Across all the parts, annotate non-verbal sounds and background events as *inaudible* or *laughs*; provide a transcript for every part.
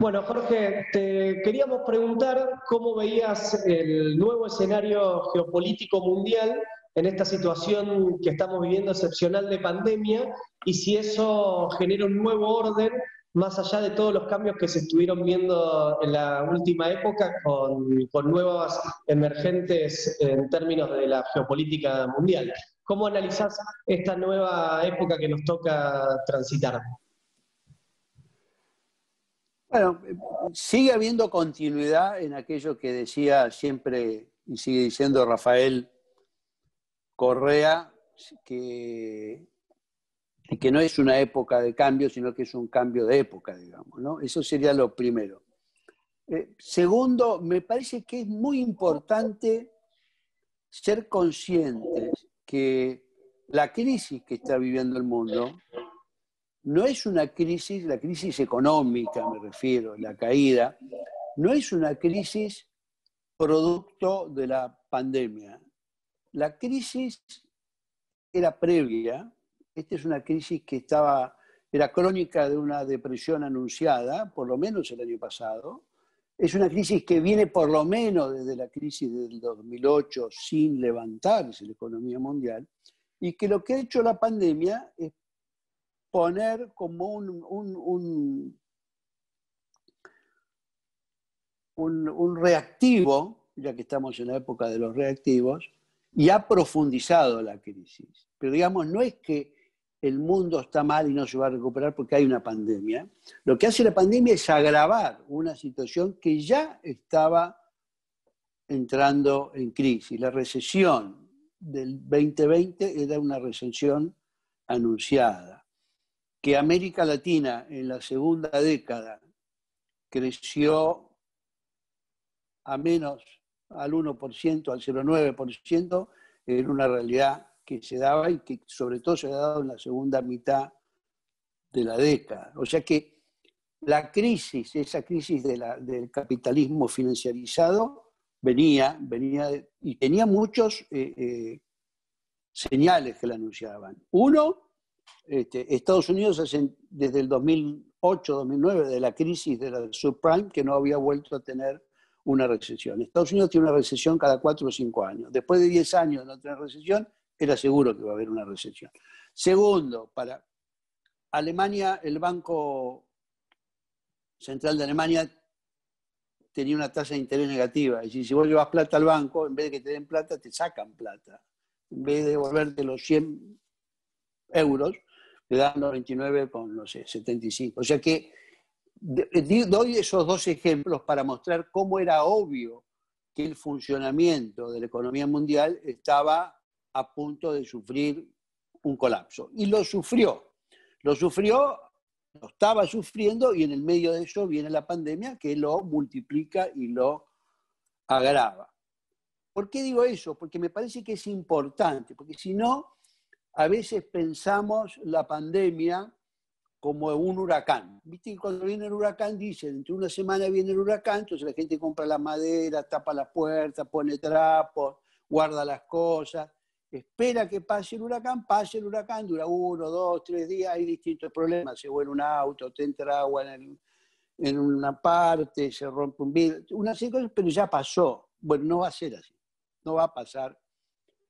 Bueno, Jorge, te queríamos preguntar cómo veías el nuevo escenario geopolítico mundial en esta situación que estamos viviendo excepcional de pandemia y si eso genera un nuevo orden más allá de todos los cambios que se estuvieron viendo en la última época con, nuevas emergentes en términos de la geopolítica mundial. ¿Cómo analizás esta nueva época que nos toca transitar? Bueno, sigue habiendo continuidad en aquello que decía siempre y sigue diciendo Rafael Correa, que, que no es una época de cambio, sino que es un cambio de época, digamos. ¿no? Eso sería lo primero. Eh, segundo, me parece que es muy importante ser conscientes que la crisis que está viviendo el mundo no es una crisis, la crisis económica me refiero, la caída, no es una crisis producto de la pandemia. La crisis era previa, esta es una crisis que estaba, era crónica de una depresión anunciada, por lo menos el año pasado, es una crisis que viene por lo menos desde la crisis del 2008 sin levantarse la economía mundial, y que lo que ha hecho la pandemia es poner como un, un, un, reactivo, ya que estamos en la época de los reactivos, y ha profundizado la crisis. Pero digamos, no es que el mundo está mal y no se va a recuperar porque hay una pandemia. Lo que hace la pandemia es agravar una situación que ya estaba entrando en crisis. La recesión del 2020 era una recesión anunciada que América Latina en la segunda década creció a menos al 1%, al 0,9%, era una realidad que se daba y que sobre todo se ha dado en la segunda mitad de la década. O sea que la crisis, esa crisis del capitalismo financiarizado, venía, venía y tenía muchos eh, eh, señales que la anunciaban. Uno, este, Estados Unidos desde el 2008-2009, de la crisis de la subprime, que no había vuelto a tener una recesión. Estados Unidos tiene una recesión cada cuatro o cinco años. Después de 10 años de no tener recesión, era seguro que va a haber una recesión. Segundo, para Alemania, el Banco Central de Alemania tenía una tasa de interés negativa. Decir, si vos llevas plata al banco, en vez de que te den plata, te sacan plata. En vez de devolverte los 100 euros, le dan 99 con, no sé, 75. O sea que doy esos dos ejemplos para mostrar cómo era obvio que el funcionamiento de la economía mundial estaba a punto de sufrir un colapso. Y lo sufrió. Lo sufrió, lo estaba sufriendo y en el medio de eso viene la pandemia que lo multiplica y lo agrava. ¿Por qué digo eso? Porque me parece que es importante, porque si no, a veces pensamos la pandemia como un huracán. ¿Viste? cuando viene el huracán dicen, entre una semana viene el huracán, entonces la gente compra la madera, tapa las puertas, pone trapos, guarda las cosas, espera que pase el huracán, pase el huracán, dura uno, dos, tres días, hay distintos problemas, se vuelve un auto, te entra agua en, en una parte, se rompe un vidrio, una serie de cosas, pero ya pasó. Bueno, no va a ser así, no va a pasar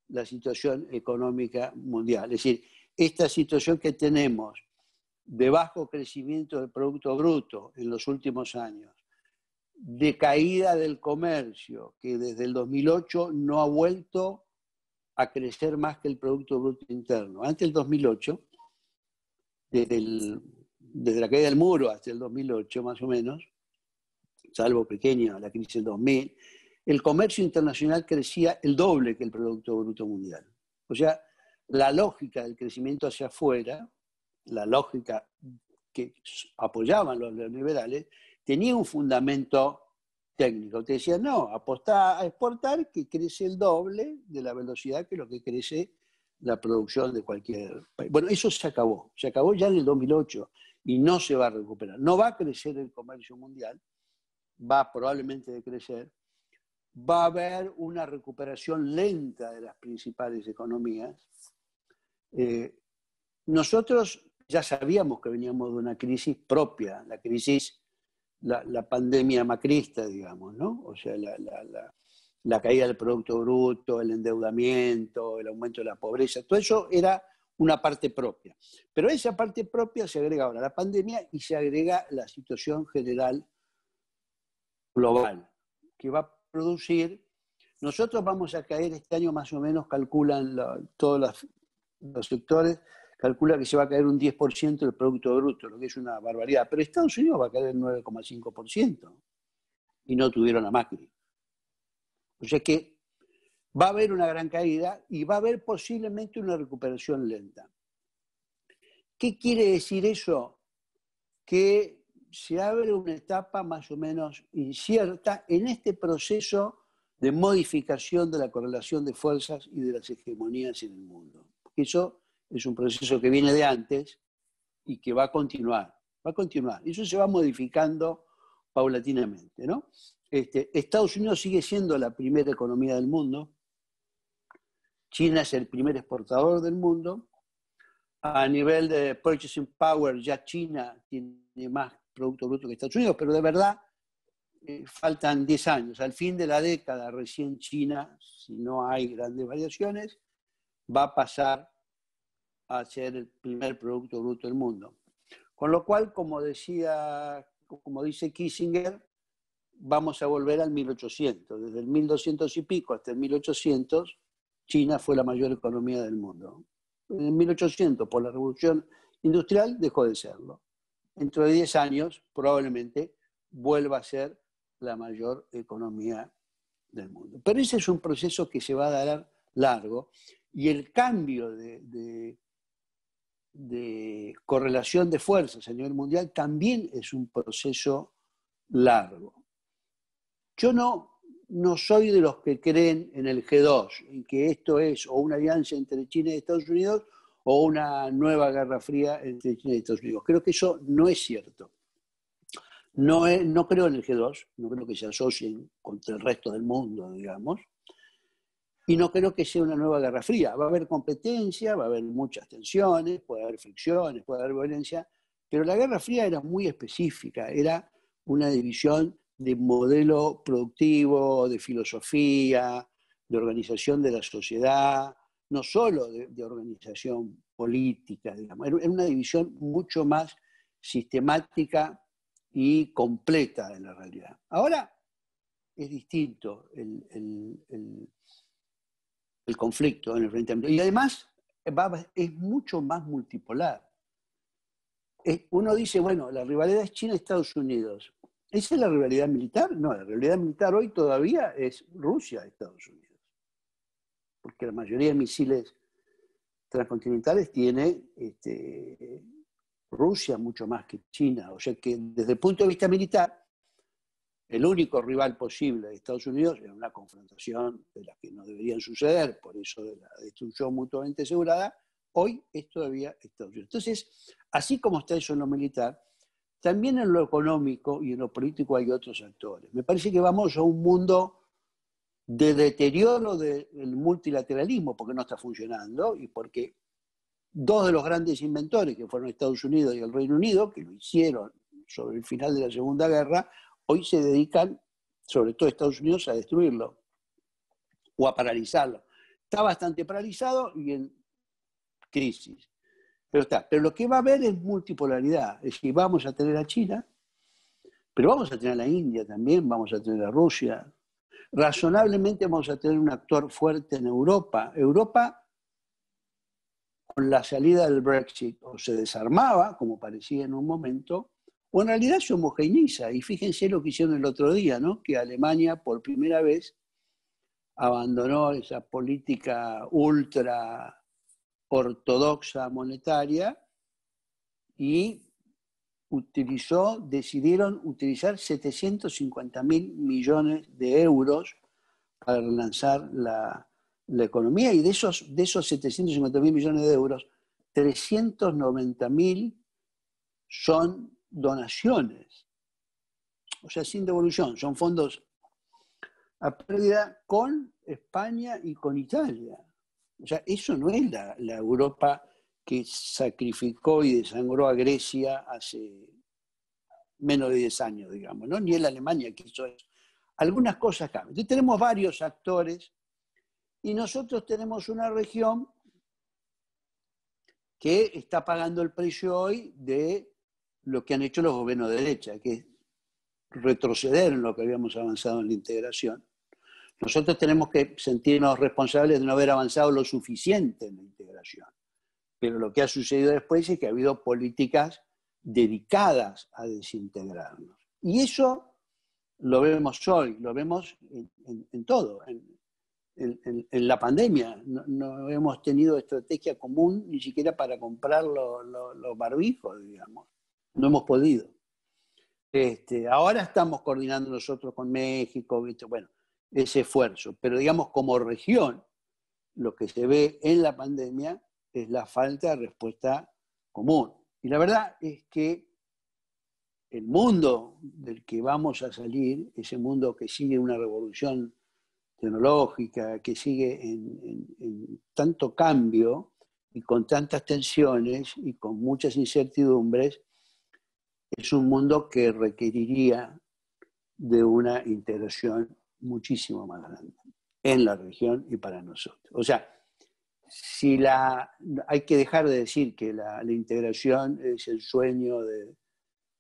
la situación económica mundial. Es decir, esta situación que tenemos de bajo crecimiento del Producto Bruto en los últimos años, de caída del comercio, que desde el 2008 no ha vuelto a crecer más que el Producto Bruto Interno. Antes del 2008, desde, desde la caída del muro hasta el 2008 más o menos, salvo pequeña la crisis del 2000, el comercio internacional crecía el doble que el Producto Bruto Mundial. O sea, la lógica del crecimiento hacia afuera, la lógica que apoyaban los neoliberales, tenía un fundamento técnico. Te decían, no, apostar a exportar que crece el doble de la velocidad que lo que crece la producción de cualquier país. Bueno, eso se acabó, se acabó ya en el 2008 y no se va a recuperar. No va a crecer el comercio mundial, va probablemente a decrecer, va a haber una recuperación lenta de las principales economías. Eh, nosotros ya sabíamos que veníamos de una crisis propia, la crisis, la, pandemia macrista, digamos, ¿no? O sea, la, caída del Producto Bruto, el endeudamiento, el aumento de la pobreza, todo eso era una parte propia. Pero esa parte propia se agrega ahora la pandemia y se agrega la situación general global, que va a producir, nosotros vamos a caer este año más o menos, calculan todos los sectores, calcula que se va a caer un 10% del Producto Bruto, lo que es una barbaridad. Pero Estados Unidos va a caer el 9,5% y no tuvieron a Macri. O sea que va a haber una gran caída y va a haber posiblemente una recuperación lenta. ¿Qué quiere decir eso? Que se abre una etapa más o menos incierta en este proceso de modificación de la correlación de fuerzas y de las hegemonías en el mundo. Eso es un proceso que viene de antes y que va a continuar, va a continuar. Eso se va modificando paulatinamente, ¿no? Este, Estados Unidos sigue siendo la primera economía del mundo, China es el primer exportador del mundo, a nivel de purchasing power ya China tiene más Producto Bruto que Estados Unidos, pero de verdad eh, faltan 10 años. Al fin de la década recién China, si no hay grandes variaciones, va a pasar a ser el primer Producto Bruto del mundo. Con lo cual, como decía, como dice Kissinger, vamos a volver al 1800. Desde el 1200 y pico hasta el 1800, China fue la mayor economía del mundo. En el 1800, por la revolución industrial, dejó de serlo. Dentro de 10 años, probablemente vuelva a ser la mayor economía del mundo. Pero ese es un proceso que se va a dar largo y el cambio de, de correlación de fuerzas a nivel mundial también es un proceso largo. Yo no, no soy de los que creen en el G2, en que esto es o una alianza entre China y Estados Unidos o una nueva guerra fría entre China y Estados Unidos. Creo que eso no es cierto. No, no creo en el G2, no creo que se asocien contra el resto del mundo, digamos. Y no creo que sea una nueva guerra fría. Va a haber competencia, va a haber muchas tensiones, puede haber fricciones, puede haber violencia, pero la guerra fría era muy específica, era una división de modelo productivo, de filosofía, de organización de la sociedad, no solo de, organización política, digamos, era una división mucho más sistemática y completa de la realidad. Ahora es distinto el, el conflicto en el Frente Amplio. Y además es mucho más multipolar. Uno dice, bueno, la rivalidad es China-Estados Unidos. ¿Esa es la rivalidad militar? No, la rivalidad militar hoy todavía es Rusia-Estados Unidos. Porque la mayoría de misiles transcontinentales tiene este, Rusia mucho más que China. O sea que desde el punto de vista militar, el único rival posible de Estados Unidos en una confrontación de las que no deberían suceder, por eso de la destrucción mutuamente asegurada, hoy es todavía Estados Unidos. Entonces, así como está eso en lo militar, también en lo económico y en lo político hay otros actores. Me parece que vamos a un mundo de deterioro del multilateralismo, porque no está funcionando y porque dos de los grandes inventores, que fueron Estados Unidos y el Reino Unido, que lo hicieron sobre el final de la Segunda Guerra, hoy se dedican, sobre todo Estados Unidos, a destruirlo o a paralizarlo. Está bastante paralizado y en crisis. Pero está. Pero lo que va a haber es multipolaridad. Es decir, vamos a tener a China, pero vamos a tener a la India también, vamos a tener a Rusia. Razonablemente vamos a tener un actor fuerte en Europa. Europa, con la salida del Brexit, o se desarmaba, como parecía en un momento, o en realidad se homogeneiza. Y fíjense lo que hicieron el otro día, ¿no? que Alemania por primera vez abandonó esa política ultra ortodoxa monetaria y utilizó, decidieron utilizar 750 mil millones de euros para relanzar la, la, economía y de esos, de esos 750 mil millones de euros, 390 mil son donaciones, o sea, sin devolución, son fondos a pérdida con España y con Italia. O sea, eso no es la, Europa que sacrificó y desangró a Grecia hace menos de 10 años, digamos, ¿no? Ni es la Alemania que hizo eso. Algunas cosas cambian. Entonces, tenemos varios actores y nosotros tenemos una región que está pagando el precio hoy de lo que han hecho los gobiernos de derecha, que es retroceder en lo que habíamos avanzado en la integración. Nosotros tenemos que sentirnos responsables de no haber avanzado lo suficiente en la integración. Pero lo que ha sucedido después es que ha habido políticas dedicadas a desintegrarnos. Y eso lo vemos hoy, lo vemos en, todo, en, la pandemia. No, hemos tenido estrategia común ni siquiera para comprar los barbijos, digamos. No hemos podido. Este, ahora estamos coordinando nosotros con México, bueno, ese esfuerzo, pero digamos como región, lo que se ve en la pandemia es la falta de respuesta común. Y la verdad es que el mundo del que vamos a salir, ese mundo que sigue una revolución tecnológica, que sigue en, tanto cambio y con tantas tensiones y con muchas incertidumbres, es un mundo que requeriría de una integración muchísimo más grande en la región y para nosotros. O sea, si la, hay que dejar de decir que la, integración es el sueño de,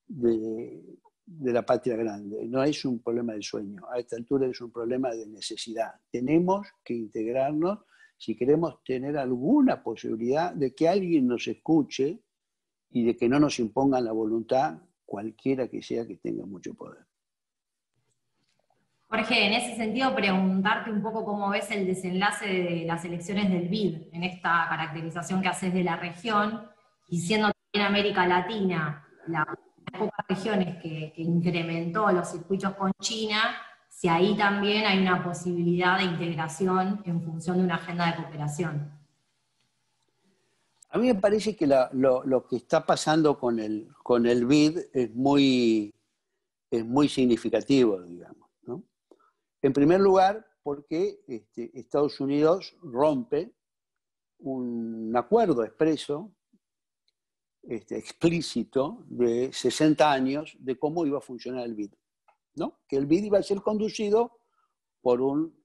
de, la patria grande. No es un problema de sueño. A esta altura es un problema de necesidad. Tenemos que integrarnos si queremos tener alguna posibilidad de que alguien nos escuche y de que no nos impongan la voluntad cualquiera que sea que tenga mucho poder. Jorge, en ese sentido, preguntarte un poco cómo ves el desenlace de las elecciones del BID en esta caracterización que haces de la región, y siendo también América Latina la de pocas regiones que, incrementó los circuitos con China, si ahí también hay una posibilidad de integración en función de una agenda de cooperación. A mí me parece que lo, que está pasando con el, con el BID es muy, es muy significativo, digamos. En primer lugar, porque este, Estados Unidos rompe un acuerdo expreso, este, explícito, de 60 años de cómo iba a funcionar el BID. ¿no? Que el BID iba a ser conducido por un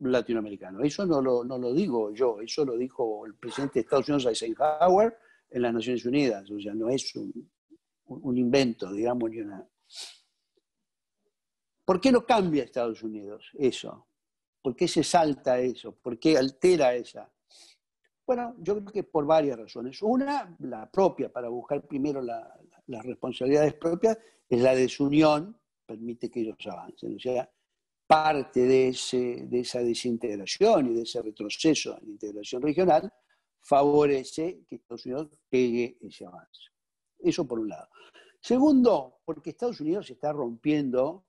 latinoamericano. Eso no lo, no lo digo yo, eso lo dijo el presidente de Estados Unidos, Eisenhower, en las Naciones Unidas. O sea, no es un, un invento, digamos, ni una, ¿Por qué no cambia Estados Unidos eso? ¿Por qué se salta eso? ¿Por qué altera esa? Bueno, yo creo que por varias razones. Una, la propia, para buscar primero las responsabilidades propias, es la desunión, permite que ellos avancen. O sea, parte de, ese, de esa desintegración y de ese retroceso en la integración regional favorece que Estados Unidos pegue ese avance. Eso por un lado. Segundo, porque Estados Unidos está rompiendo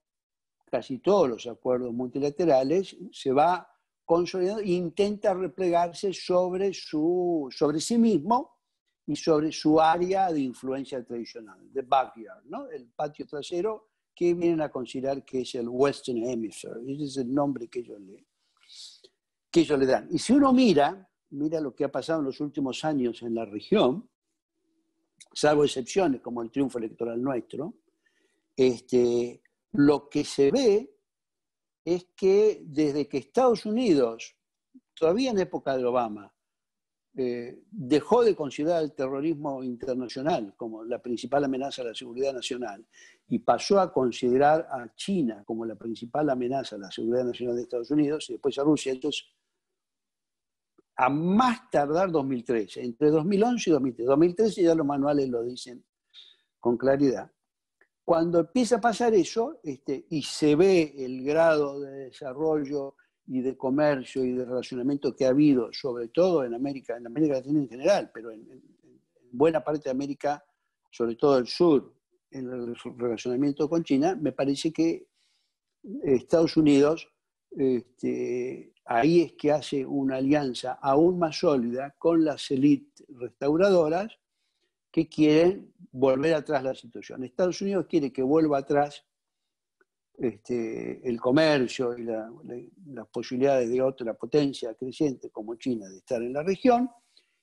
casi todos los acuerdos multilaterales, se va consolidando e intenta replegarse sobre, su, sobre sí mismo y sobre su área de influencia tradicional, the backyard, ¿no? el patio trasero que vienen a considerar que es el Western Hemisphere. Ese es el nombre que ellos le, que ellos le dan. Y si uno mira, mira lo que ha pasado en los últimos años en la región, salvo excepciones como el triunfo electoral nuestro, este, lo que se ve es que desde que Estados Unidos, todavía en época de Obama, eh, dejó de considerar el terrorismo internacional como la principal amenaza a la seguridad nacional y pasó a considerar a China como la principal amenaza a la seguridad nacional de Estados Unidos y después a Rusia. Entonces, a más tardar 2013, entre 2011 y 2013. 2013 ya los manuales lo dicen con claridad. Cuando empieza a pasar eso este, y se ve el grado de desarrollo y de comercio y de relacionamiento que ha habido, sobre todo en América, en América Latina en general, pero en, buena parte de América, sobre todo el sur, en el relacionamiento con China, me parece que Estados Unidos este, ahí es que hace una alianza aún más sólida con las élites restauradoras que quieren volver atrás la situación. Estados Unidos quiere que vuelva atrás este, el comercio y las posibilidades de otra potencia creciente como China de estar en la región,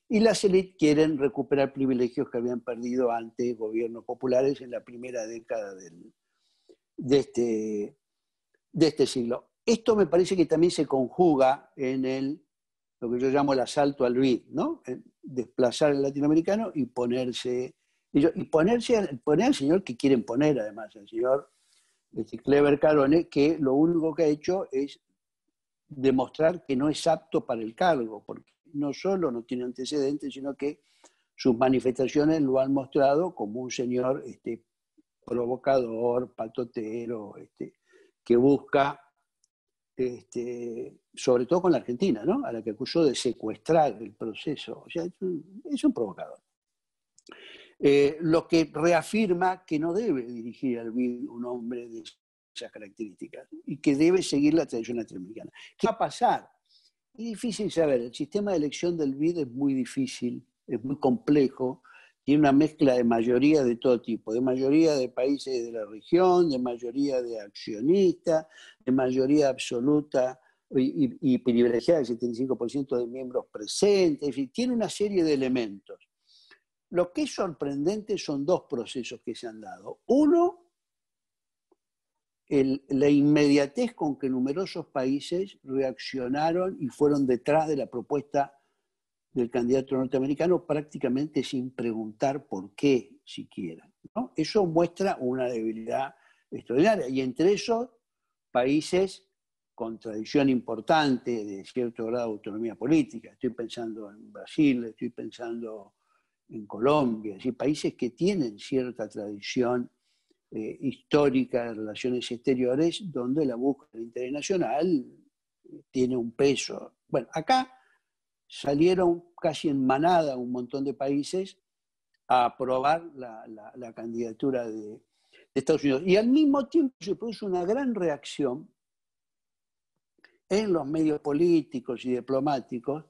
y las élites quieren recuperar privilegios que habían perdido ante gobiernos populares en la primera década de, este, de este siglo. Esto me parece que también se conjuga en el, lo que yo llamo el asalto al BID, ¿no? desplazar al latinoamericano y ponerse, y ponerse, poner al señor que quieren poner además, el señor este, Clever Carone, que lo único que ha hecho es demostrar que no es apto para el cargo, porque no solo no tiene antecedentes, sino que sus manifestaciones lo han mostrado como un señor este, provocador, patotero, este, que busca, este, sobre todo con la Argentina, ¿no? a la que acusó de secuestrar el proceso. O sea, es un, provocador. Eh, lo que reafirma que no debe dirigir al BID un hombre de esas características y que debe seguir la tradición latinoamericana. ¿Qué va a pasar? Es difícil saber, el sistema de elección del BID es muy difícil, es muy complejo, tiene una mezcla de mayoría de todo tipo, de mayoría de países de la región, de mayoría de accionistas, de mayoría absoluta y, privilegiada del 75% de miembros presentes, tiene una serie de elementos. Lo que es sorprendente son dos procesos que se han dado. Uno, la inmediatez con que numerosos países reaccionaron y fueron detrás de la propuesta del candidato norteamericano prácticamente sin preguntar por qué siquiera. Eso muestra una debilidad extraordinaria. Y entre esos, países con tradición importante de cierto grado de autonomía política. Estoy pensando en Brasil, estoy pensando en Colombia, países que tienen cierta tradición eh, histórica de relaciones exteriores, donde la búsqueda internacional tiene un peso. Bueno, acá salieron casi en manada un montón de países a aprobar la, candidatura de, Estados Unidos. Y al mismo tiempo se produjo una gran reacción en los medios políticos y diplomáticos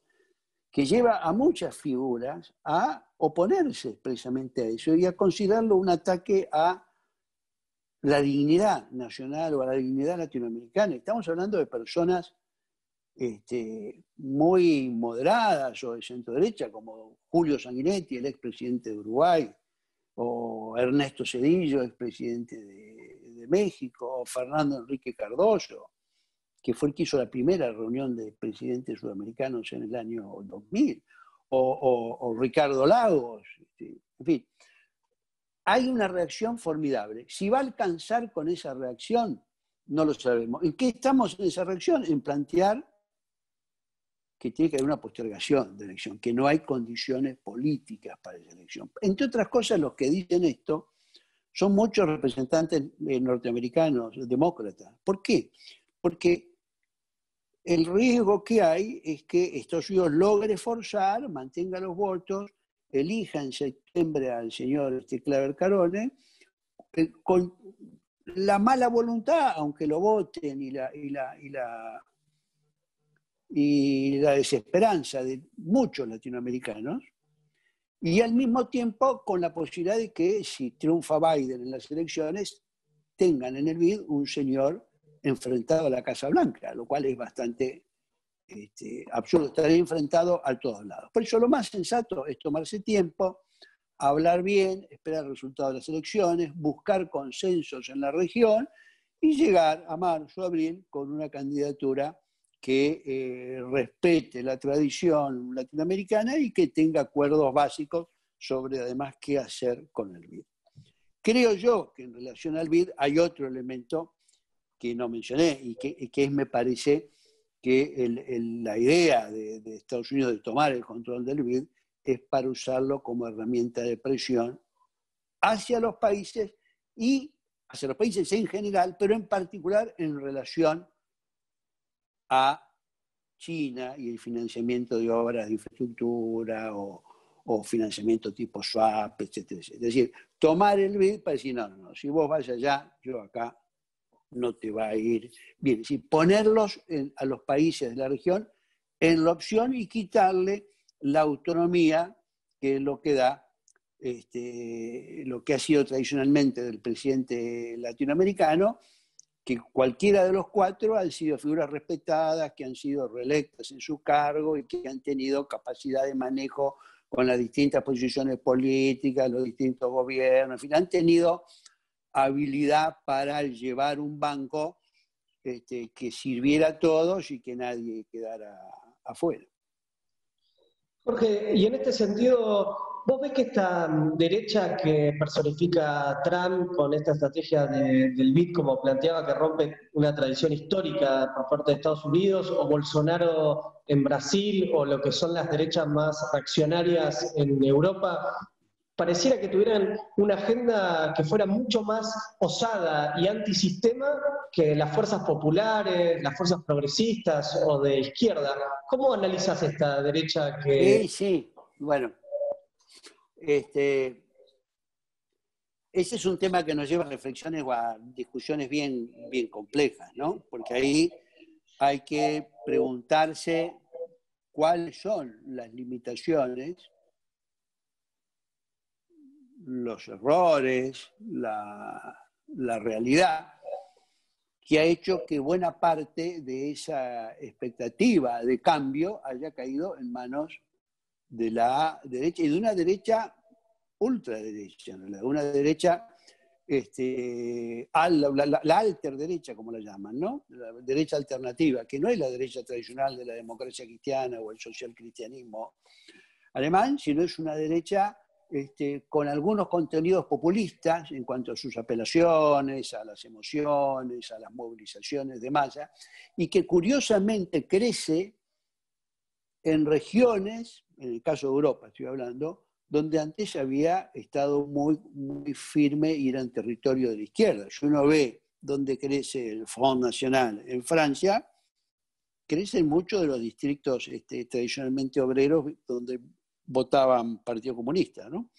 que lleva a muchas figuras a oponerse expresamente a eso y a considerarlo un ataque a la dignidad nacional o a la dignidad latinoamericana. Estamos hablando de personas este, muy moderadas o de centro derecha, como Julio Sanguinetti, el expresidente de Uruguay, o Ernesto Cedillo, expresidente de, de México, o Fernando Enrique Cardoso, que fue el que hizo la primera reunión de presidentes sudamericanos en el año 2000, o, Ricardo Lagos, este, en fin hay una reacción formidable. Si va a alcanzar con esa reacción, no lo sabemos. ¿En qué estamos en esa reacción? En plantear que tiene que haber una postergación de elección, que no hay condiciones políticas para esa elección. Entre otras cosas, los que dicen esto son muchos representantes norteamericanos, demócratas. ¿Por qué? Porque el riesgo que hay es que Estados Unidos logre forzar, mantenga los votos elija en septiembre al señor este, Claver Carone, eh, con la mala voluntad, aunque lo voten, y la, y la, y la, desesperanza de muchos latinoamericanos, y al mismo tiempo con la posibilidad de que si triunfa Biden en las elecciones, tengan en el BID un señor enfrentado a la Casa Blanca, lo cual es bastante este, absurdo, estar enfrentado a todos lados. Por eso lo más sensato es tomarse tiempo, hablar bien, esperar el resultado de las elecciones, buscar consensos en la región y llegar a marzo, abril con una candidatura que eh, respete la tradición latinoamericana y que tenga acuerdos básicos sobre además qué hacer con el BID. Creo yo que en relación al BID hay otro elemento que no mencioné y que, que es, me parece, que la idea de, Estados Unidos de tomar el control del BID es para usarlo como herramienta de presión hacia los países y hacia los países en general, pero en particular en relación a China y el financiamiento de obras de infraestructura o, financiamiento tipo swap, etc. Es decir, tomar el BID para decir, no, no, si vos vas allá, yo acá no te va a ir bien. Es decir, ponerlos a los países de la región en la opción y quitarle la autonomía que es lo que da este, lo que ha sido tradicionalmente del presidente latinoamericano, que cualquiera de los cuatro han sido figuras respetadas, que han sido reelectas en su cargo y que han tenido capacidad de manejo con las distintas posiciones políticas, los distintos gobiernos, en fin, han tenido habilidad para llevar un banco este, que sirviera a todos y que nadie quedara afuera. Jorge, y en este sentido, ¿vos ves que esta derecha que personifica Trump con esta estrategia del BID, como planteaba, que rompe una tradición histórica por parte de Estados Unidos, o Bolsonaro en Brasil, o lo que son las derechas más reaccionarias en Europa, pareciera que tuvieran una agenda que fuera mucho más osada y antisistema que las fuerzas populares, las fuerzas progresistas o de izquierda. ¿Cómo analizas esta derecha que... Sí, sí, bueno. Este, ese es un tema que nos lleva a reflexiones o a discusiones bien, bien complejas, ¿no? Porque ahí hay que preguntarse cuáles son las limitaciones los errores, la, realidad, que ha hecho que buena parte de esa expectativa de cambio haya caído en manos de la derecha y de una derecha ultraderecha, una derecha, este, la, la, alter derecha, como la llaman, ¿no? La derecha alternativa, que no es la derecha tradicional de la democracia cristiana o el social cristianismo alemán, sino es una derecha este, con algunos contenidos populistas en cuanto a sus apelaciones, a las emociones, a las movilizaciones de masa, y que curiosamente crece en regiones, en el caso de Europa estoy hablando, donde antes había estado muy, muy firme y era en territorio de la izquierda. Si uno ve dónde crece el Front National en Francia, crecen muchos de los distritos este, tradicionalmente obreros donde votaban Partido Comunista. ¿no?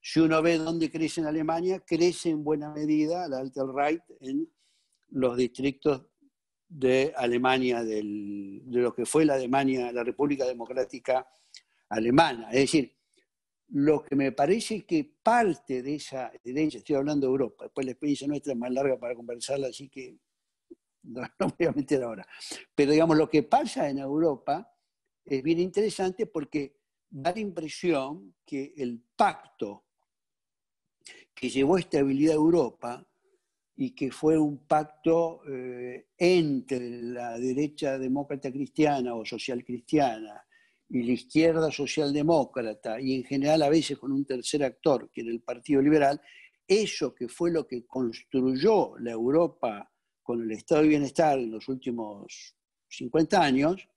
Si uno ve dónde crece en Alemania, crece en buena medida la Alt-Right en los distritos de Alemania, de lo que fue la Alemania, la República Democrática Alemana. Es decir, lo que me parece que parte de esa herencia, estoy hablando de Europa, después la experiencia nuestra es más larga para conversarla, así que no *laughs* me voy a meter ahora. Pero digamos, lo que pasa en Europa es bien interesante porque da la impresión que el pacto que llevó estabilidad a Europa y que fue un pacto eh, entre la derecha demócrata cristiana o social cristiana y la izquierda socialdemócrata, y en general a veces con un tercer actor, que era el Partido Liberal, eso que fue lo que construyó la Europa con el estado de bienestar en los últimos 50 años,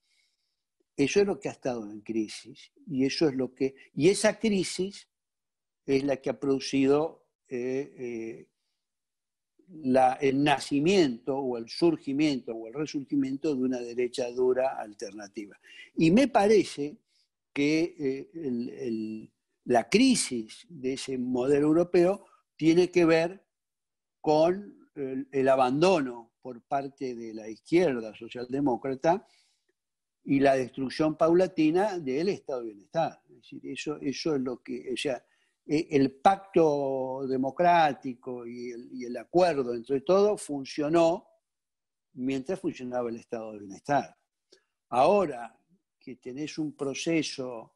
eso es lo que ha estado en crisis y eso es lo que y esa crisis es la que ha producido eh, eh, el nacimiento o el surgimiento o el resurgimiento de una derecha dura alternativa. Y me parece que eh, la crisis de ese modelo europeo tiene que ver con el abandono por parte de la izquierda socialdemócrata y la destrucción paulatina del estado de bienestar. Es decir, eso, eso es lo que, o sea, e, el pacto democrático y el, acuerdo entre todos funcionó mientras funcionaba el estado de bienestar. Ahora que tenés un proceso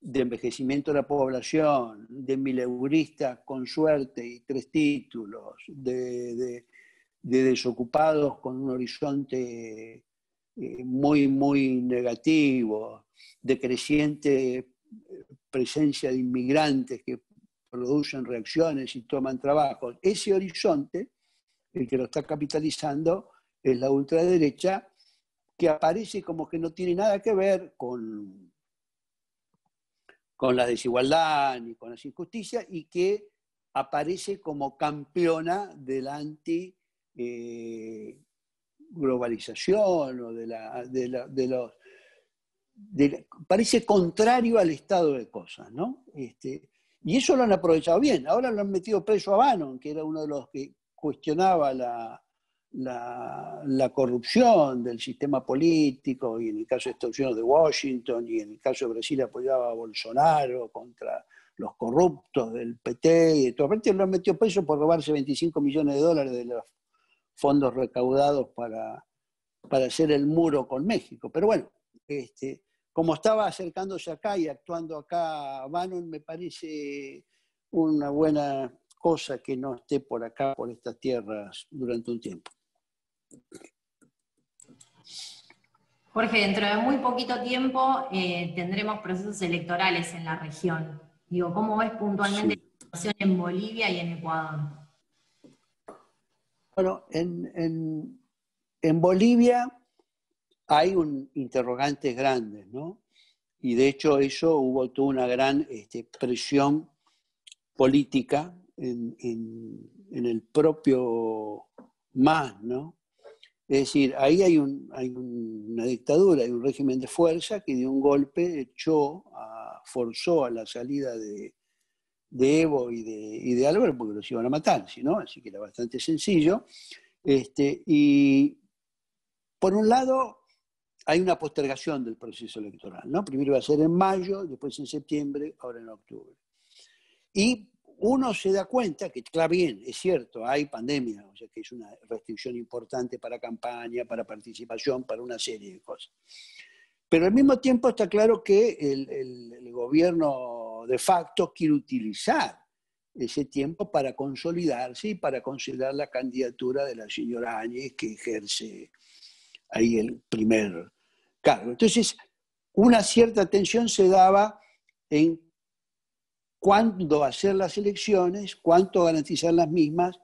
de envejecimiento de la población, de mileuristas con suerte y tres títulos, de desocupados con un horizonte muy, muy negativo, de creciente eh, presencia de inmigrantes que producen reacciones y toman trabajo. Ese horizonte, el que lo está capitalizando, es la ultraderecha, que aparece como que no tiene nada que ver con, con la desigualdad ni con las injusticias y que aparece como campeona del anti eh, globalización o de, la, de, los... parece contrario al estado de cosas, ¿no? Este, y eso lo han aprovechado bien. Ahora lo han metido preso a Bannon, que era uno de los que cuestionaba la, la, corrupción del sistema político, y en el caso de Estados Unidos de Washington, y en el caso de Brasil apoyaba a Bolsonaro contra los corruptos del PT y de todo. Lo han metido preso por robarse 25 millones de dólares de los fondos recaudados para, para hacer el muro con México. Pero bueno, este, como estaba acercándose acá y actuando acá Bannon, me parece una buena cosa que no esté por acá, por estas tierras, durante un tiempo. Jorge, dentro de muy poquito tiempo eh, tendremos procesos electorales en la región. Digo, ¿cómo ves puntualmente la situación en Bolivia y en Ecuador? Bueno, en, en Bolivia hay un interrogantes grandes, ¿no? Y de hecho eso hubo toda una gran este, presión política en, el propio MAS, ¿no? Es decir, ahí hay, un, hay una dictadura, hay un régimen de fuerza que dio un golpe, echó, forzó a la salida de, Evo y de, y de Álvaro porque los iban a matar, ¿no? Así que era bastante sencillo. Este, y por un lado, hay una postergación del proceso electoral, ¿no? Primero va a ser en mayo, después en septiembre, ahora en octubre. Y uno se da cuenta que, claro, bien, es cierto, hay pandemia, o sea que es una restricción importante para campaña, para participación, para una serie de cosas. Pero al mismo tiempo está claro que el gobierno de facto quiere utilizar ese tiempo para consolidarse y para considerar la candidatura de la señora Áñez que ejerce ahí el primer entonces, una cierta tensión se daba en cuándo hacer las elecciones, cuánto garantizar las mismas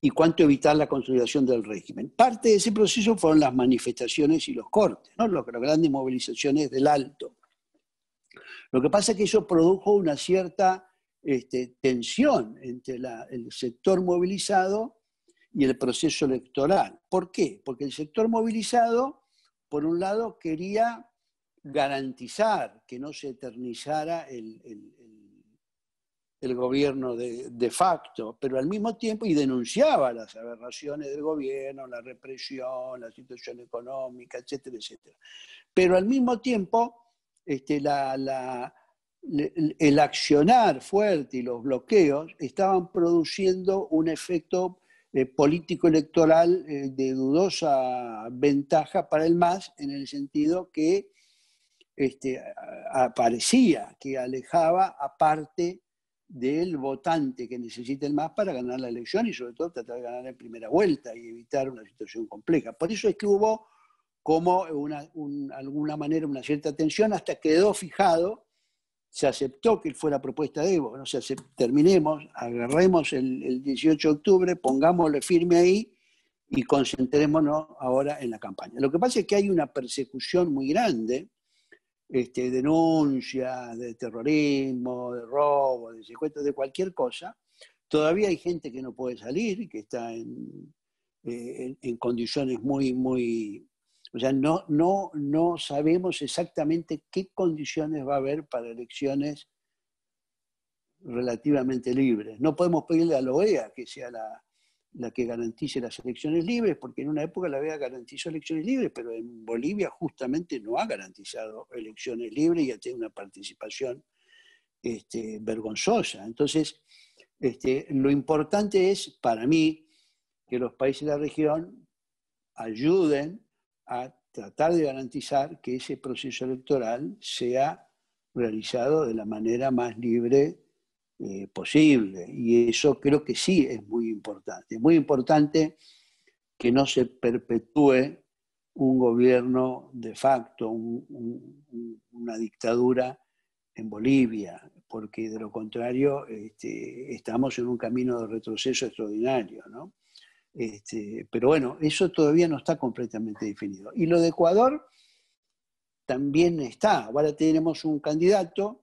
y cuánto evitar la consolidación del régimen. Parte de ese proceso fueron las manifestaciones y los cortes, ¿no? las grandes movilizaciones del alto. Lo que pasa es que eso produjo una cierta este, tensión entre el sector movilizado y el proceso electoral. ¿Por qué? Porque el sector movilizado por un lado, quería garantizar que no se eternizara el, gobierno de, de, facto, pero al mismo tiempo, y denunciaba las aberraciones del gobierno, la represión, la situación económica, etcétera, etcétera. Pero al mismo tiempo, este, el accionar fuerte y los bloqueos estaban produciendo un efecto eh, político-electoral eh, de dudosa ventaja para el MAS, en el sentido que este, parecía que alejaba a parte del votante que necesita el MAS para ganar la elección y sobre todo tratar de ganar en primera vuelta y evitar una situación compleja. Por eso es que hubo como una, alguna manera una cierta tensión hasta quedó fijado se aceptó que fuera propuesta de Evo, o sea, terminemos, agarremos el, 18 de octubre, pongámosle firme ahí y concentrémonos ahora en la campaña. Lo que pasa es que hay una persecución muy grande, este, denuncias de terrorismo, de robo, de secuestro, de cualquier cosa. Todavía hay gente que no puede salir, que está en, eh, en condiciones muy, muy, o sea, no, no, no sabemos exactamente qué condiciones va a haber para elecciones relativamente libres. No podemos pedirle a la OEA que sea la, la que garantice las elecciones libres, porque en una época la OEA garantizó elecciones libres, pero en Bolivia justamente no ha garantizado elecciones libres y ha tenido una participación este, vergonzosa. Entonces, este, lo importante es, para mí, que los países de la región ayuden a tratar de garantizar que ese proceso electoral sea realizado de la manera más libre eh, posible. Y eso creo que sí es muy importante. Es muy importante que no se perpetúe un gobierno de facto, una dictadura en Bolivia, porque de lo contrario este, estamos en un camino de retroceso extraordinario. ¿no? Este, pero bueno, eso todavía no está completamente definido. Y lo de Ecuador también está. Ahora tenemos un candidato,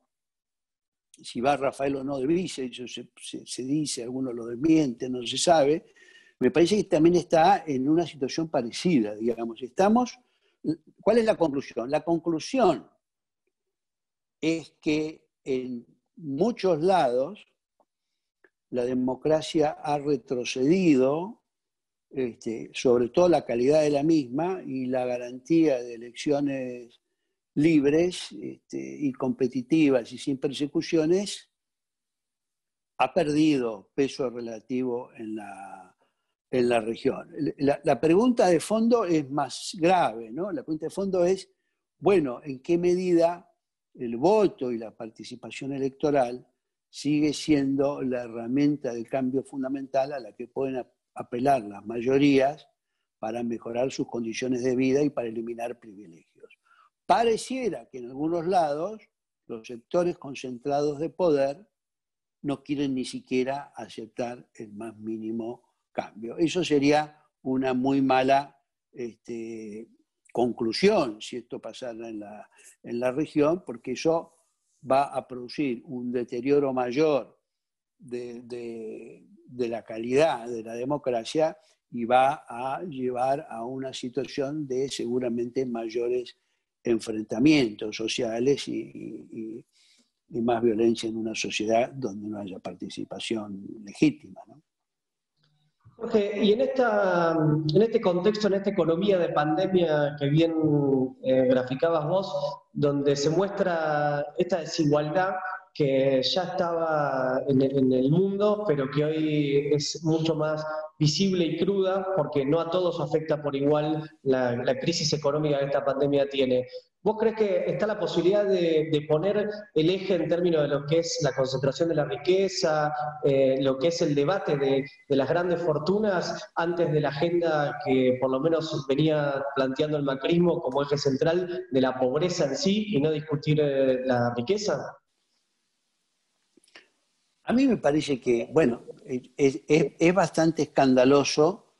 si va Rafael o no de vice, eso se, dice, algunos lo desmienten, no se sabe. Me parece que también está en una situación parecida, digamos. Estamos, ¿cuál es la conclusión? La conclusión es que en muchos lados la democracia ha retrocedido este, sobre todo la calidad de la misma y la garantía de elecciones libres este, y competitivas y sin persecuciones, ha perdido peso relativo en la, en la región. La, pregunta de fondo es más grave, ¿no? La pregunta de fondo es, bueno, ¿en qué medida el voto y la participación electoral sigue siendo la herramienta de cambio fundamental a la que pueden apelar las mayorías para mejorar sus condiciones de vida y para eliminar privilegios? Pareciera que en algunos lados los sectores concentrados de poder no quieren ni siquiera aceptar el más mínimo cambio. Eso sería una muy mala este, conclusión si esto pasara en la, en la región, porque eso va a producir un deterioro mayor de, de, la calidad de la democracia y va a llevar a una situación de seguramente mayores enfrentamientos sociales y, más violencia en una sociedad donde no haya participación legítima. Jorge, y en, esta, en este contexto, en esta economía de pandemia que bien eh, graficabas vos, donde se muestra esta desigualdad que ya estaba en el, mundo, pero que hoy es mucho más visible y cruda, porque no a todos afecta por igual la, la crisis económica que esta pandemia tiene. ¿Vos crees que está la posibilidad de, poner el eje en términos de lo que es la concentración de la riqueza, eh, lo que es el debate de, las grandes fortunas antes de la agenda que por lo menos venía planteando el macrismo como eje central de la pobreza en sí y no discutir eh, la riqueza? A mí me parece que, bueno, es bastante escandaloso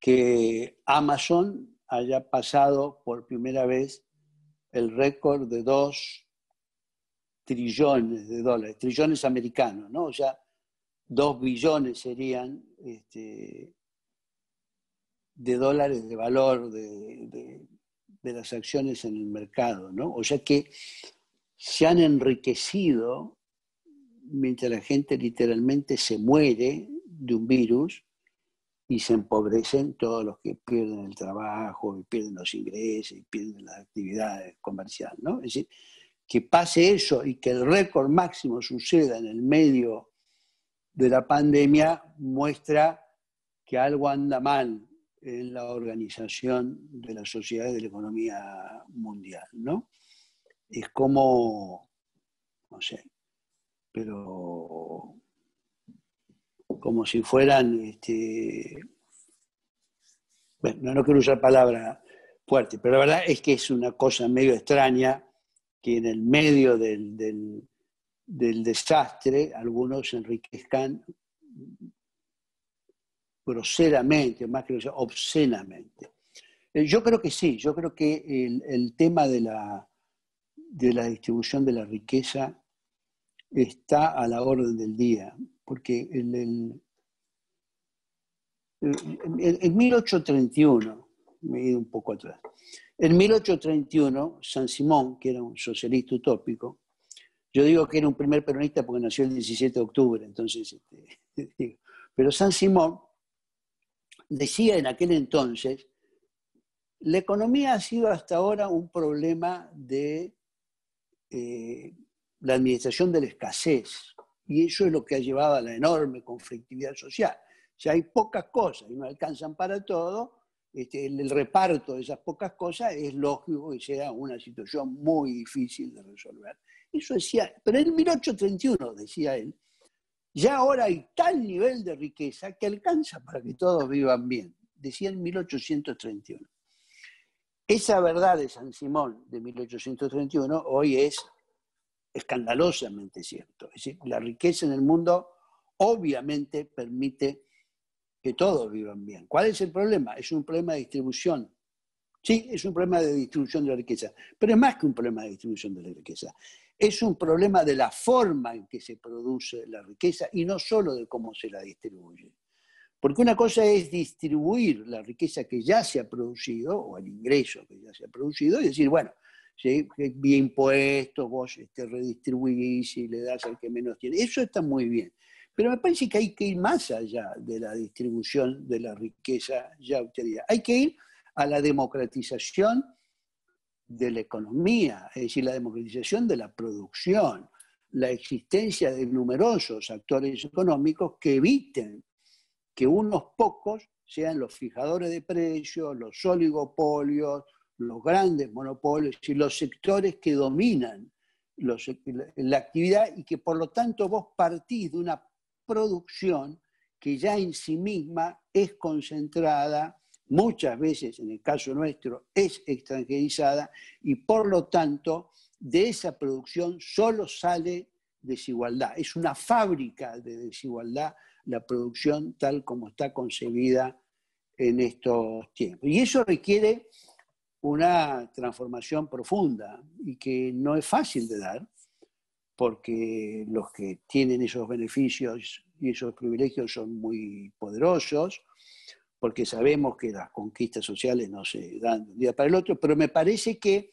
que Amazon haya pasado por primera vez el récord de dos trillones de dólares, trillones americanos, ¿no? O sea, dos billones serían este, de dólares de valor de, las acciones en el mercado, ¿no? O sea que se han enriquecido mientras la gente literalmente se muere de un virus y se empobrecen todos los que pierden el trabajo, y pierden los ingresos, y pierden las actividades comerciales. ¿no? Es decir, que pase eso y que el récord máximo suceda en el medio de la pandemia muestra que algo anda mal en la organización de la sociedad y de la economía mundial, ¿no? Es como, no sé, pero como si fueran, este, bueno, no quiero usar palabra fuerte, pero la verdad es que es una cosa medio extraña que en el medio del, del, desastre algunos enriquezcan groseramente, más que obscenamente. Eh, yo creo que sí, yo creo que el, el tema de la, de la distribución de la riqueza está a la orden del día porque en, 1831, me he ido un poco atrás, en 1831, San Simón, que era un socialista utópico, yo digo que era un primer peronista porque nació el 17 de octubre, entonces, este, *laughs* pero San Simón decía en aquel entonces, la economía ha sido hasta ahora un problema de eh, la administración de la escasez. Y eso es lo que ha llevado a la enorme conflictividad social. Si hay pocas cosas y no alcanzan para todo, este, el, reparto de esas pocas cosas es lógico que sea una situación muy difícil de resolver. Eso decía, pero en 1831, decía él, ya ahora hay tal nivel de riqueza que alcanza para que todos vivan bien. Decía en 1831. Esa verdad de San Simón de 1831 hoy es escandalosamente cierto. Es decir, la riqueza en el mundo obviamente permite que todos vivan bien. ¿Cuál es el problema? Es un problema de distribución. Sí, es un problema de distribución de la riqueza, pero es más que un problema de distribución de la riqueza. Es un problema de la forma en que se produce la riqueza y no solo de cómo se la distribuye. Porque una cosa es distribuir la riqueza que ya se ha producido, o el ingreso que ya se ha producido, y decir, bueno, ¿sí? impuestos, vos este, redistribuís y le das al que menos tiene. Eso está muy bien. Pero me parece que hay que ir más allá de la distribución de la riqueza ya obtenida. Hay que ir a la democratización de la economía, es decir, la democratización de la producción, la existencia de numerosos actores económicos que eviten que unos pocos sean los fijadores de precios, los oligopolios, los grandes monopolios y los sectores que dominan la actividad y que por lo tanto vos partís de una producción que ya en sí misma es concentrada, muchas veces en el caso nuestro es extranjerizada y por lo tanto de esa producción solo sale desigualdad. Es una fábrica de desigualdad la producción tal como está concebida en estos tiempos. Y eso requiere una transformación profunda y que no es fácil de dar, porque los que tienen esos beneficios y esos privilegios son muy poderosos, porque sabemos que las conquistas sociales no se dan de un día para el otro, pero me parece que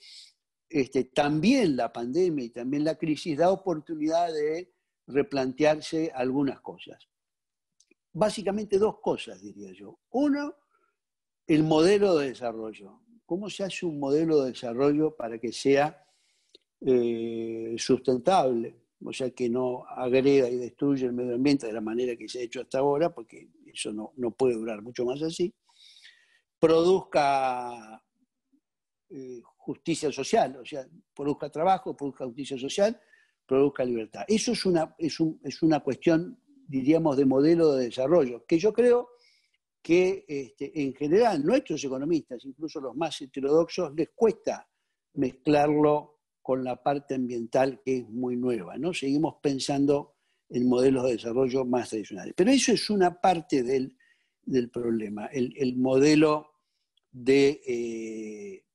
este, también la pandemia y también la crisis da oportunidad de replantearse algunas cosas. Básicamente dos cosas, diría yo. Uno, el modelo de desarrollo. ¿Cómo se hace un modelo de desarrollo para que sea eh, sustentable? O sea, que no agrega y destruye el medio ambiente de la manera que se ha hecho hasta ahora, porque eso no, puede durar mucho más así. Produzca eh, justicia social, o sea, produzca trabajo, produzca justicia social, produzca libertad. Eso es una, es, es una cuestión, diríamos, de modelo de desarrollo, que yo creo que este, en general nuestros economistas, incluso los más heterodoxos, les cuesta mezclarlo con la parte ambiental que es muy nueva. ¿no? Seguimos pensando en modelos de desarrollo más tradicionales. Pero eso es una parte del, problema, el, modelo de, eh,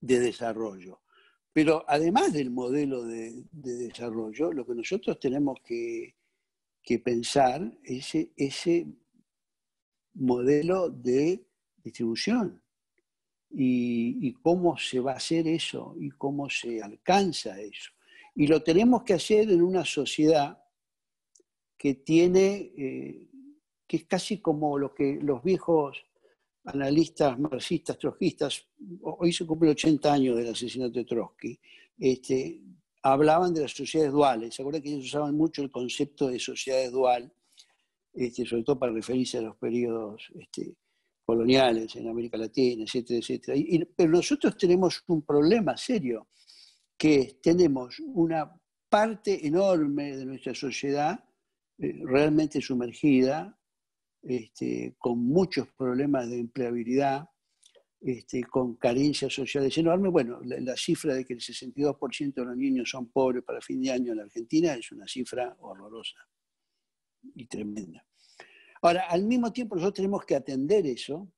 de desarrollo. Pero además del modelo de, desarrollo, lo que nosotros tenemos que, pensar es ese modelo de distribución y, cómo se va a hacer eso y cómo se alcanza eso. Y lo tenemos que hacer en una sociedad que tiene, eh, que es casi como lo que los viejos analistas marxistas, trotskistas, hoy se cumple 80 años del asesinato de Trotsky, este, hablaban de las sociedades duales. ¿Se acuerdan que ellos usaban mucho el concepto de sociedades dual este, sobre todo para referirse a los periodos este, coloniales en América Latina, etcétera, etcétera. pero nosotros tenemos un problema serio, que tenemos una parte enorme de nuestra sociedad eh, realmente sumergida, este, con muchos problemas de empleabilidad, con carencias sociales enormes. Bueno, la, la, cifra de que el 62% de los niños son pobres para fin de año en la Argentina es una cifra horrorosa y tremenda. Ahora, al mismo tiempo nosotros tenemos que atender eso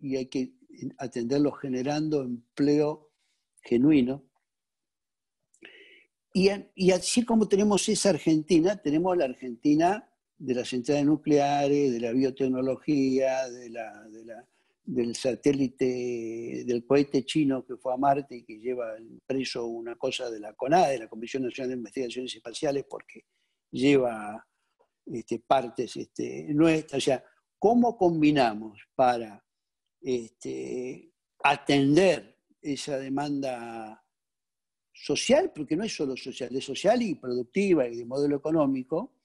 y hay que atenderlo generando empleo genuino. Y, así como tenemos esa Argentina, tenemos la Argentina de las centrales nucleares, de la biotecnología, del satélite, del cohete chino que fue a Marte y que lleva preso una cosa de la CONADE, de la Comisión Nacional de Investigaciones Espaciales, porque lleva este, partes este, nuestras. O sea, ¿cómo combinamos para este, atender esa demanda social, porque no es solo social, es social y productiva y de modelo económico,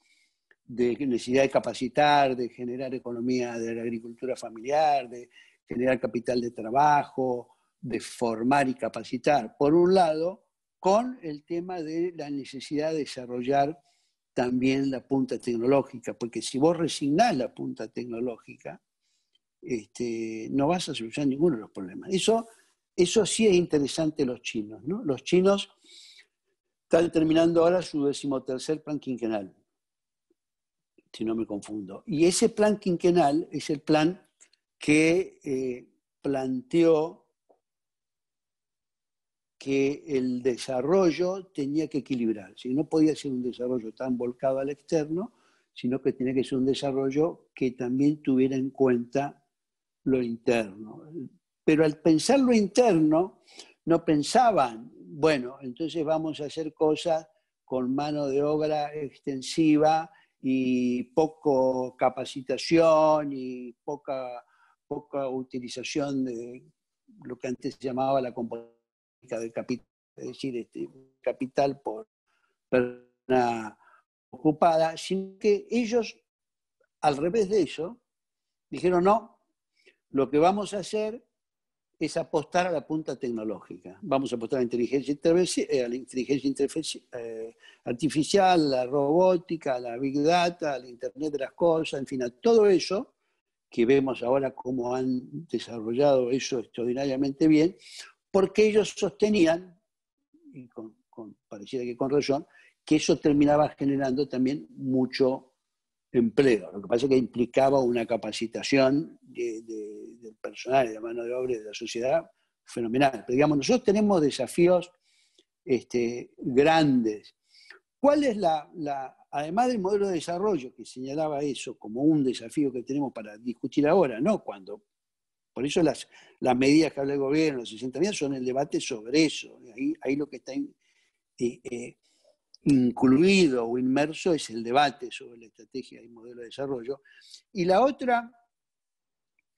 de necesidad de capacitar, de generar economía de la agricultura familiar, de generar capital de trabajo, de formar y capacitar, por un lado, con el tema de la necesidad de desarrollar también la punta tecnológica, porque si vos resignás la punta tecnológica, este, no vas a solucionar ninguno de los problemas. Eso, eso sí es interesante los chinos. ¿no? Los chinos están terminando ahora su decimotercer plan quinquenal, si no me confundo. Y ese plan quinquenal es el plan que eh, planteó que el desarrollo tenía que equilibrar, si no podía ser un desarrollo tan volcado al externo, sino que tenía que ser un desarrollo que también tuviera en cuenta lo interno. Pero al pensar lo interno, no pensaban, bueno, entonces vamos a hacer cosas con mano de obra extensiva y poco capacitación y poca, poca utilización de lo que antes se llamaba la composición de capital, es decir, este, capital por persona ocupada, sino que ellos, al revés de eso, Dijeron, no, lo que vamos a hacer es apostar a la punta tecnológica. Vamos a apostar a la inteligencia, eh, a la inteligencia eh, artificial, la robótica, a la big data, al Internet de las cosas, en fin, a todo eso que vemos ahora cómo han desarrollado eso extraordinariamente bien, porque ellos sostenían, y con, pareciera que con razón, que eso terminaba generando también mucho empleo. Lo que pasa es que implicaba una capacitación del personal de mano de obra de la sociedad fenomenal. Pero digamos, nosotros tenemos desafíos este, grandes. ¿Cuál es la, además del modelo de desarrollo que señalaba eso como un desafío que tenemos para discutir ahora, ¿no? Cuando, por eso las, las medidas que habla el gobierno, los 60 días, son el debate sobre eso. Ahí, ahí lo que está eh, eh, incluido o inmerso es el debate sobre la estrategia y modelo de desarrollo. Y la otra,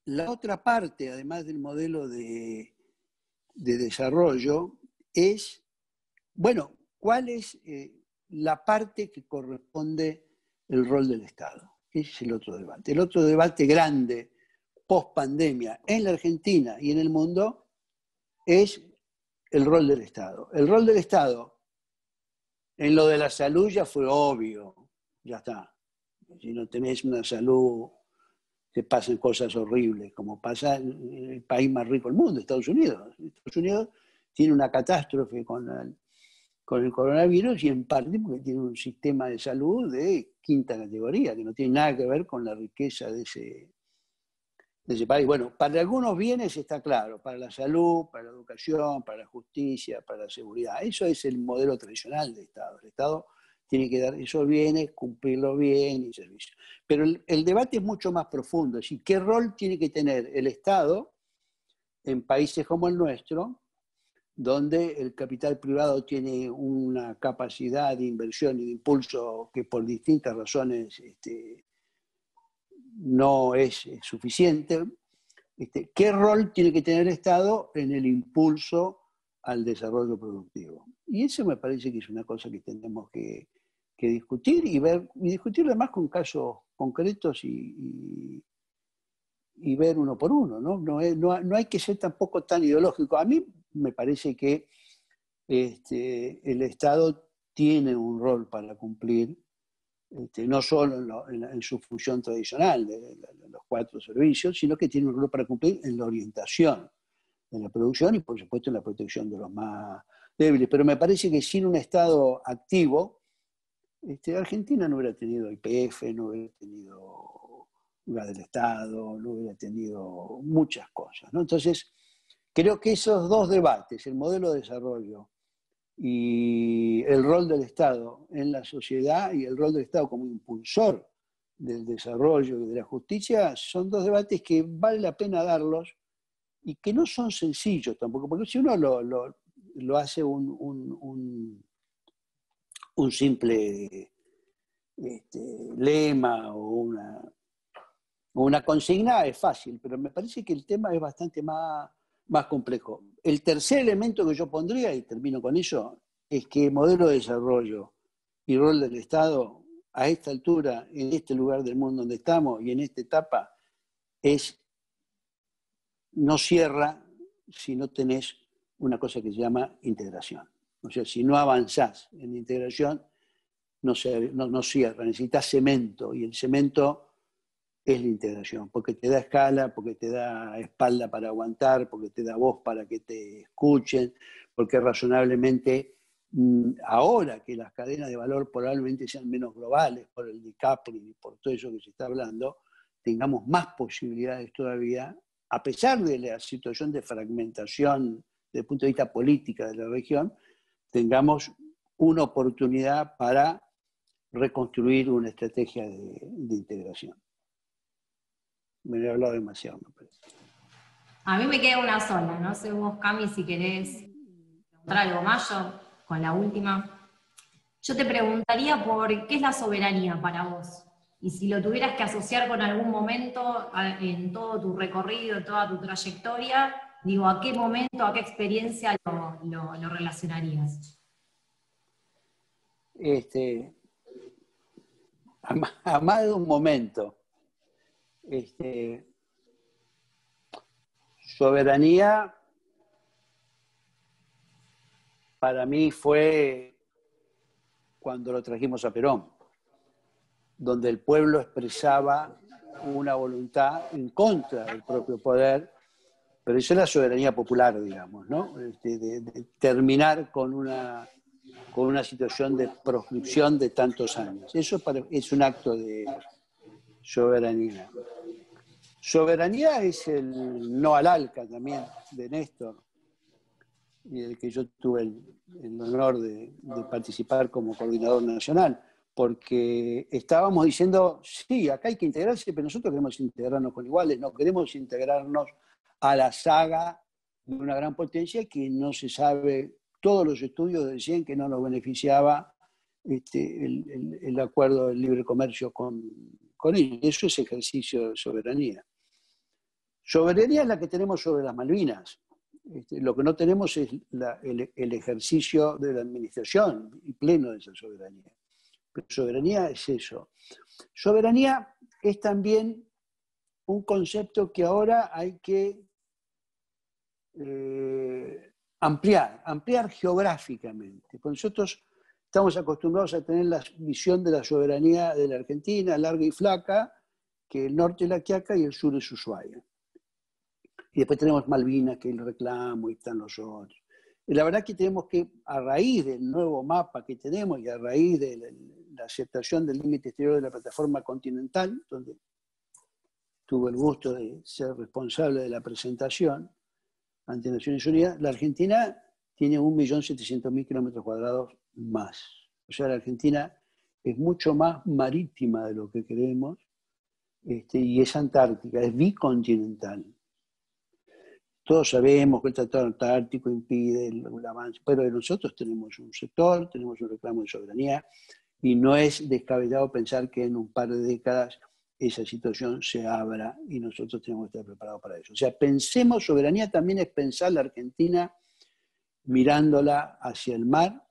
la otra parte, además del modelo de, desarrollo, es, bueno, cuál es eh, la parte que corresponde el rol del Estado. Ese es el otro debate. El otro debate grande post pandemia en la Argentina y en el mundo es el rol del Estado. El rol del Estado en lo de la salud ya fue obvio, ya está. Si no tenés una salud, te pasan cosas horribles, como pasa en el país más rico del mundo, Estados Unidos. Estados Unidos tiene una catástrofe con el, con el coronavirus y en parte porque tiene un sistema de salud de quinta categoría, que no tiene nada que ver con la riqueza de ese, ese país. Bueno, para algunos bienes está claro, para la salud, para la educación, para la justicia, para la seguridad. Eso es el modelo tradicional de Estado. El Estado tiene que dar esos bienes, cumplirlo bien y servicio. Pero el, debate es mucho más profundo, es decir, ¿qué rol tiene que tener el Estado en países como el nuestro, donde el capital privado tiene una capacidad de inversión y de impulso que por distintas razones este, no es suficiente. Este, ¿Qué rol tiene que tener el Estado en el impulso al desarrollo productivo? Y eso me parece que es una cosa que tenemos que, discutir y ver, y discutir además con casos concretos y, y, ver uno por uno. ¿no? No, hay que ser tampoco tan ideológico. A mí me parece que este, el Estado tiene un rol para cumplir este, no solo en, su función tradicional de, los cuatro servicios, sino que tiene un rol para cumplir en la orientación de la producción y por supuesto en la protección de los más débiles. Pero me parece que sin un Estado activo, este, Argentina no hubiera tenido IPF, no hubiera tenido lugar del Estado, no hubiera tenido muchas cosas. Entonces, creo que esos dos debates, el modelo de desarrollo y el rol del Estado en la sociedad y el rol del Estado como impulsor del desarrollo y de la justicia son dos debates que vale la pena darlos y que no son sencillos tampoco, porque si uno lo, hace un, un, un, simple este, lema o una, una consigna es fácil, pero me parece que el tema es bastante más más complejo. El tercer elemento que yo pondría, y termino con eso, es que el modelo de desarrollo y rol del Estado a esta altura, en este lugar del mundo donde estamos y en esta etapa, es no cierra si no tenés una cosa que se llama integración. O sea, si no avanzás en integración, no, se, no, no cierra, necesitas cemento y el cemento es la integración, porque te da escala, porque te da espalda para aguantar, porque te da voz para que te escuchen, porque razonablemente mm, ahora que las cadenas de valor probablemente sean menos globales por el decoupling y por todo eso que se está hablando, tengamos más posibilidades todavía, a pesar de la situación de fragmentación desde el punto de vista política de la región, tengamos una oportunidad para reconstruir una estrategia de integración. Me he hablado demasiado, me parece. A mí me queda una sola, no sé vos, Cami, si querés preguntar algo más, yo con la última. Yo te preguntaría por qué es la soberanía para vos. Y si lo tuvieras que asociar con algún momento en todo tu recorrido, en toda tu trayectoria, digo, ¿a qué momento, a qué experiencia lo, relacionarías? Este, a, más de un momento. Este, soberanía para mí fue cuando lo trajimos a Perón, donde el pueblo expresaba una voluntad en contra del propio poder, pero eso es la soberanía popular, digamos, ¿no? Este, de, terminar con una, con una situación de proscripción de tantos años. Eso es un acto de soberanía. Soberanía es el no al ALCA también, de Néstor, y el que yo tuve el, honor de, participar como coordinador nacional, porque estábamos diciendo, sí, acá hay que integrarse, pero nosotros queremos integrarnos con iguales, no queremos integrarnos a la saga de una gran potencia que no se sabe, todos los estudios decían que no nos beneficiaba este, el, acuerdo del libre comercio con, con ellos. Eso es ejercicio de soberanía. Soberanía es la que tenemos sobre las Malvinas. Este, lo que no tenemos es el, ejercicio de la administración y pleno de esa soberanía. Pero soberanía es eso. Soberanía es también un concepto que ahora hay que eh, ampliar, ampliar geográficamente. nosotros estamos acostumbrados a tener la visión de la soberanía de la Argentina, larga y flaca, que el norte es la Quiaca y el sur es Ushuaia. Y después tenemos Malvinas, que es el reclamo, y están los otros. Y la verdad que tenemos que, a raíz del nuevo mapa que tenemos y a raíz de la, aceptación del límite exterior de la plataforma continental, donde tuve el gusto de ser responsable de la presentación ante Naciones Unidas, la Argentina tiene 1.700.000 kilómetros cuadrados más. O sea, la Argentina es mucho más marítima de lo que creemos este, y es antártica, es bicontinental. Todos sabemos que el Tratado Antártico impide el, avance, pero nosotros tenemos un sector, tenemos un reclamo de soberanía y no es descabellado pensar que en un par de décadas esa situación se abra y nosotros tenemos que estar preparados para eso. O sea, pensemos, soberanía también es pensar la Argentina mirándola hacia el mar,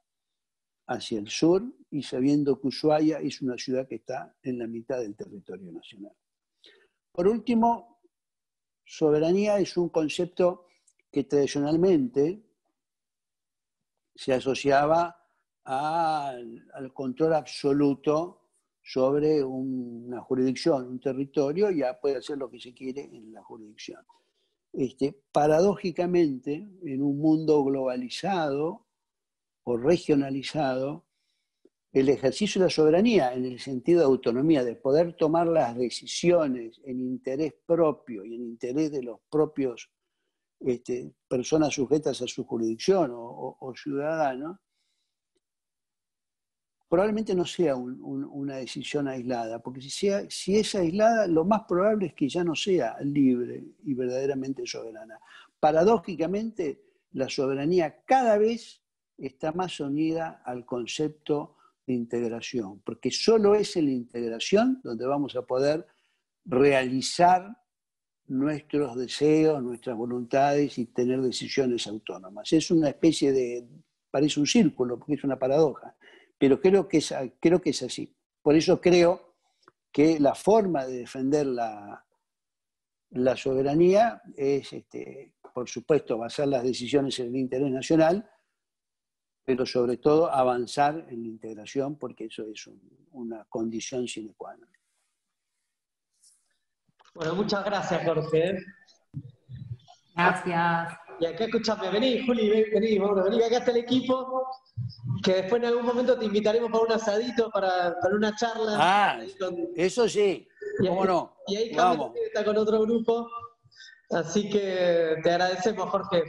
hacia el sur y sabiendo que Ushuaia es una ciudad que está en la mitad del territorio nacional. Por último, soberanía es un concepto que tradicionalmente se asociaba al, control absoluto sobre una jurisdicción, un territorio, ya puede hacer lo que se quiere en la jurisdicción. Este, paradójicamente, en un mundo globalizado regionalizado, el ejercicio de la soberanía en el sentido de autonomía, de poder tomar las decisiones en interés propio y en interés de los propios este, personas sujetas a su jurisdicción o, ciudadanos, probablemente no sea una decisión aislada, porque si, sea, si es aislada, lo más probable es que ya no sea libre y verdaderamente soberana. Paradójicamente, la soberanía cada vez está más unida al concepto integración, porque solo es en la integración donde vamos a poder realizar nuestros deseos, nuestras voluntades y tener decisiones autónomas. Es una especie de, parece un círculo, porque es una paradoja, pero creo que es, creo que es así. Por eso creo que la forma de defender la, la soberanía es, este, por supuesto, basar las decisiones en el interés nacional, pero sobre todo avanzar en la integración porque eso es una condición sine qua non. Bueno, muchas gracias, Jorge. Gracias. Y acá escuchame, vení, Juli, vení, vamos, vení, acá está el equipo, que después en algún momento te invitaremos para un asadito, para, para una charla. Ah, eso sí, cómo no. Y ahí Vamos. está con otro grupo, así que te agradecemos, Jorge.